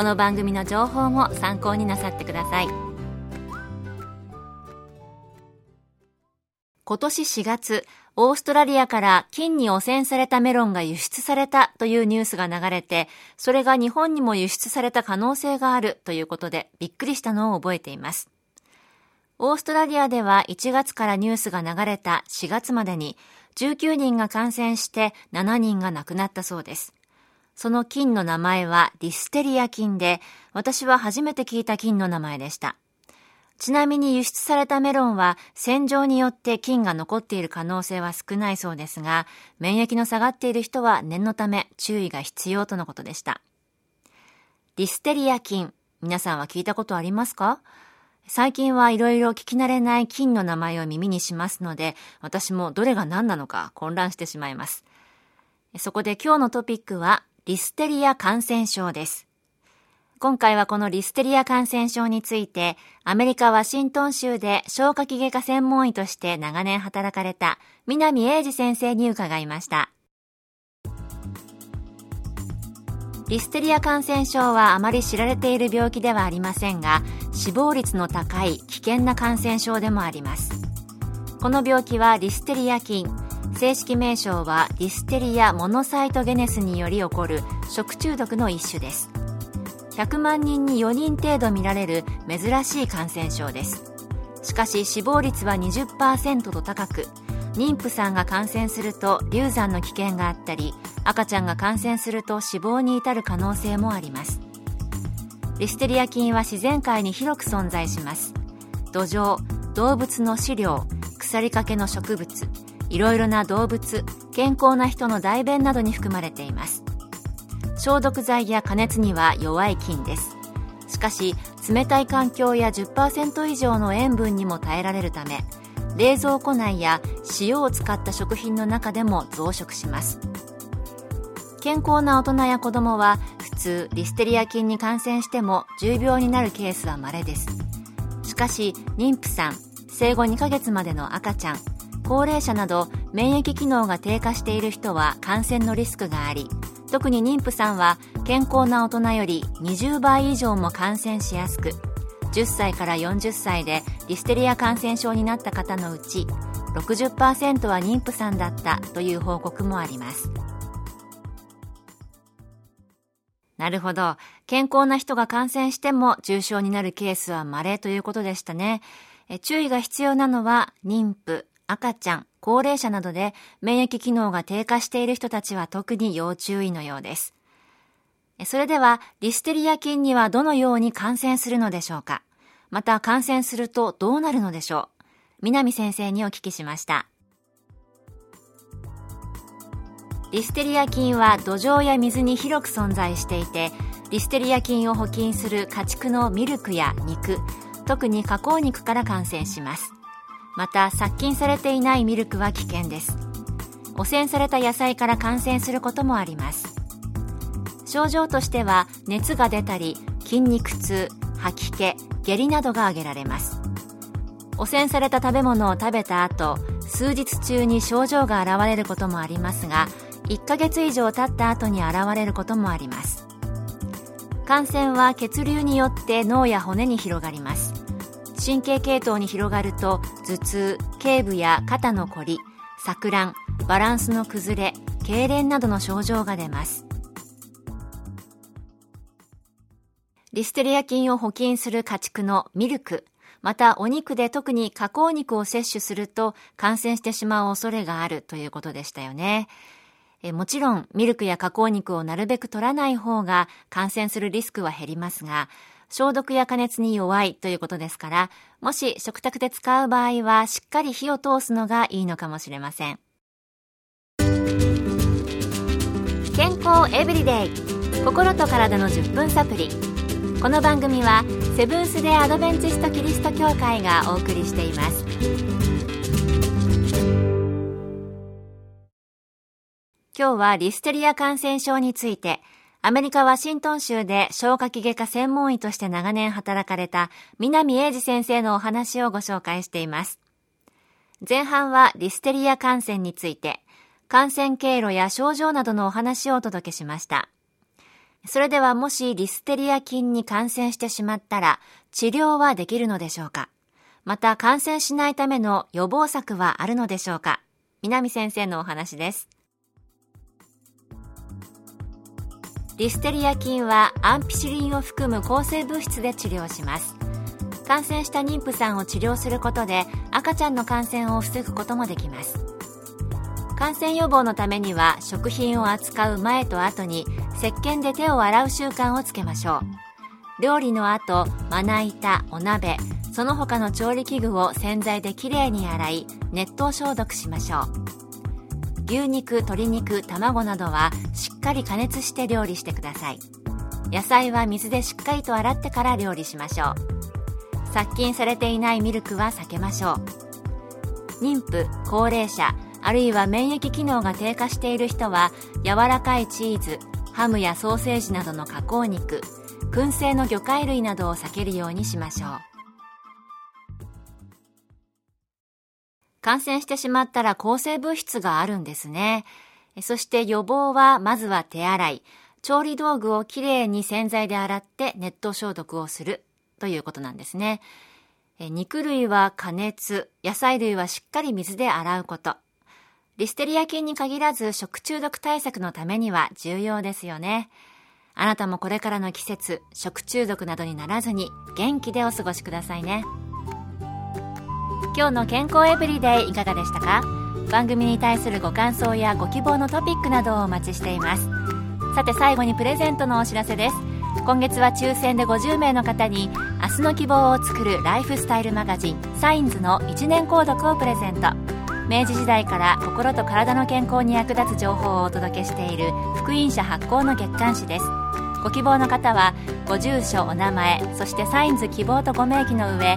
この番組の情報も参考になさってください今年4月オーストラリアから金に汚染されたメロンが輸出されたというニュースが流れて、それが日本にも輸出された可能性があるということでびっくりしたのを覚えています。オーストラリアでは1月からニュースが流れた4月までに19人が感染して7人が亡くなったそうです。その菌の名前はリステリア菌で、私は初めて聞いた菌の名前でした。ちなみに輸出されたメロンは洗浄によって菌が残っている可能性は少ないそうですが、免疫の下がっている人は念のため注意が必要とのことでした。リステリア菌、皆さんは聞いたことありますか？最近はいろいろ聞き慣れない菌の名前を耳にしますので、私もどれが何なのか混乱してしまいます。そこで今日のトピックは、リステリア感染症です。今回はこのリステリア感染症について、アメリカ・ワシントン州で消化器外科専門医として長年働かれた南英二先生に伺いました。リステリア感染症はあまり知られている病気ではありませんが、死亡率の高い危険な感染症でもあります。この病気はリステリア菌、正式名称はリステリア・モノサイトゲネスにより起こる食中毒の一種です。100万人に4人程度見られる珍しい感染症です。しかし死亡率は20%と高く妊婦さんが感染すると流産の危険があったり赤ちゃんが感染すると死亡に至る可能性もあります。リステリア菌は自然界に広く存在します。土壌動物の飼料腐りかけの植物いろいろな動物健康な人の大便などに含まれています。消毒剤や加熱には弱い菌です。しかし冷たい環境や10%以上の塩分にも耐えられるため冷蔵庫内や塩を使った食品の中でも増殖します。健康な大人や子供は普通リステリア菌に感染しても重病になるケースは稀です。しかし妊婦さん生後2ヶ月までの赤ちゃん高齢者など免疫機能が低下している人は感染のリスクがあり特に妊婦さんは健康な大人より20倍以上も感染しやすく10歳から40歳でリステリア感染症になった方のうち60%は妊婦さんだったという報告もあります。なるほど。健康な人が感染しても重症になるケースは稀ということでしたね。注意が必要なのは妊婦。赤ちゃん、高齢者などで免疫機能が低下している人たちは特に要注意のようです。それでは、リステリア菌にはどのように感染するのでしょうか？また感染するとどうなるのでしょう？南先生にお聞きしました。リステリア菌は土壌や水に広く存在していて、リステリア菌を補菌する家畜のミルクや肉、特に加工肉から感染します。また殺菌されていないミルクは危険です。汚染された野菜から感染することもあります。症状としては熱が出たり筋肉痛吐き気下痢などが挙げられます。汚染された食べ物を食べた後数日中に症状が現れることもありますが1ヶ月以上経った後に現れることもあります。感染は血流によって脳や骨に広がります。神経系統に広がると頭痛頸部や肩のこり錯乱バランスの崩れ痙攣などの症状が出ますリステリア菌を補菌する家畜のミルク、またお肉で特に加工肉を摂取すると感染してしまう恐れがあるということでしたよね。えもちろんミルクや加工肉をなるべく取らない方が感染するリスクは減りますが、消毒や加熱に弱いということですから、もし食卓で使う場合はしっかり火を通すのがいいのかもしれません。健康エブリデイ。心と体の10分サプリ。この番組はセブンス・デ・アドベンチスト・キリスト教会がお送りしています。今日はリステリア感染症についてアメリカ・ワシントン州で消化器外科専門医として長年働かれた南英二先生のお話をご紹介しています前半はリステリア感染について感染経路や症状などのお話をお届けしました。それではもしリステリア菌に感染してしまったら治療はできるのでしょうか？また感染しないための予防策はあるのでしょうか？南先生のお話です。リステリア菌はアンピシリンを含む抗生物質で治療します。感染した妊婦さんを治療することで赤ちゃんの感染を防ぐこともできます。感染予防のためには食品を扱う前と後に石鹸で手を洗う習慣をつけましょう料理の後まな板お鍋その他の調理器具を洗剤できれいに洗い熱湯消毒しましょう牛肉鶏肉卵などはしっかり加熱して料理してください。野菜は水でしっかりと洗ってから料理しましょう。殺菌されていないミルクは避けましょう。妊婦高齢者あるいは免疫機能が低下している人は柔らかいチーズハムやソーセージなどの加工肉燻製の魚介類などを避けるようにしましょう。感染してしまったら抗生物質があるんですね。そして予防はまずは手洗い。調理道具をきれいに洗剤で洗って熱湯消毒をする。ということなんですね。肉類は加熱。野菜類はしっかり水で洗うこと。リステリア菌に限らず食中毒対策のためには重要ですよね。あなたもこれからの季節、食中毒などにならずに元気でお過ごしくださいね。今日の健康エブリデイいかがでしたか？番組に対するご感想やご希望のトピックなどをお待ちしています。さて最後にプレゼントのお知らせです。今月は抽選で50名の方に明日の希望を作るライフスタイルマガジンサインズの1年購読をプレゼント。明治時代から心と体の健康に役立つ情報をお届けしている福音社発行の月刊誌ですご希望の方はご住所お名前そしてサインズ希望とご名義の上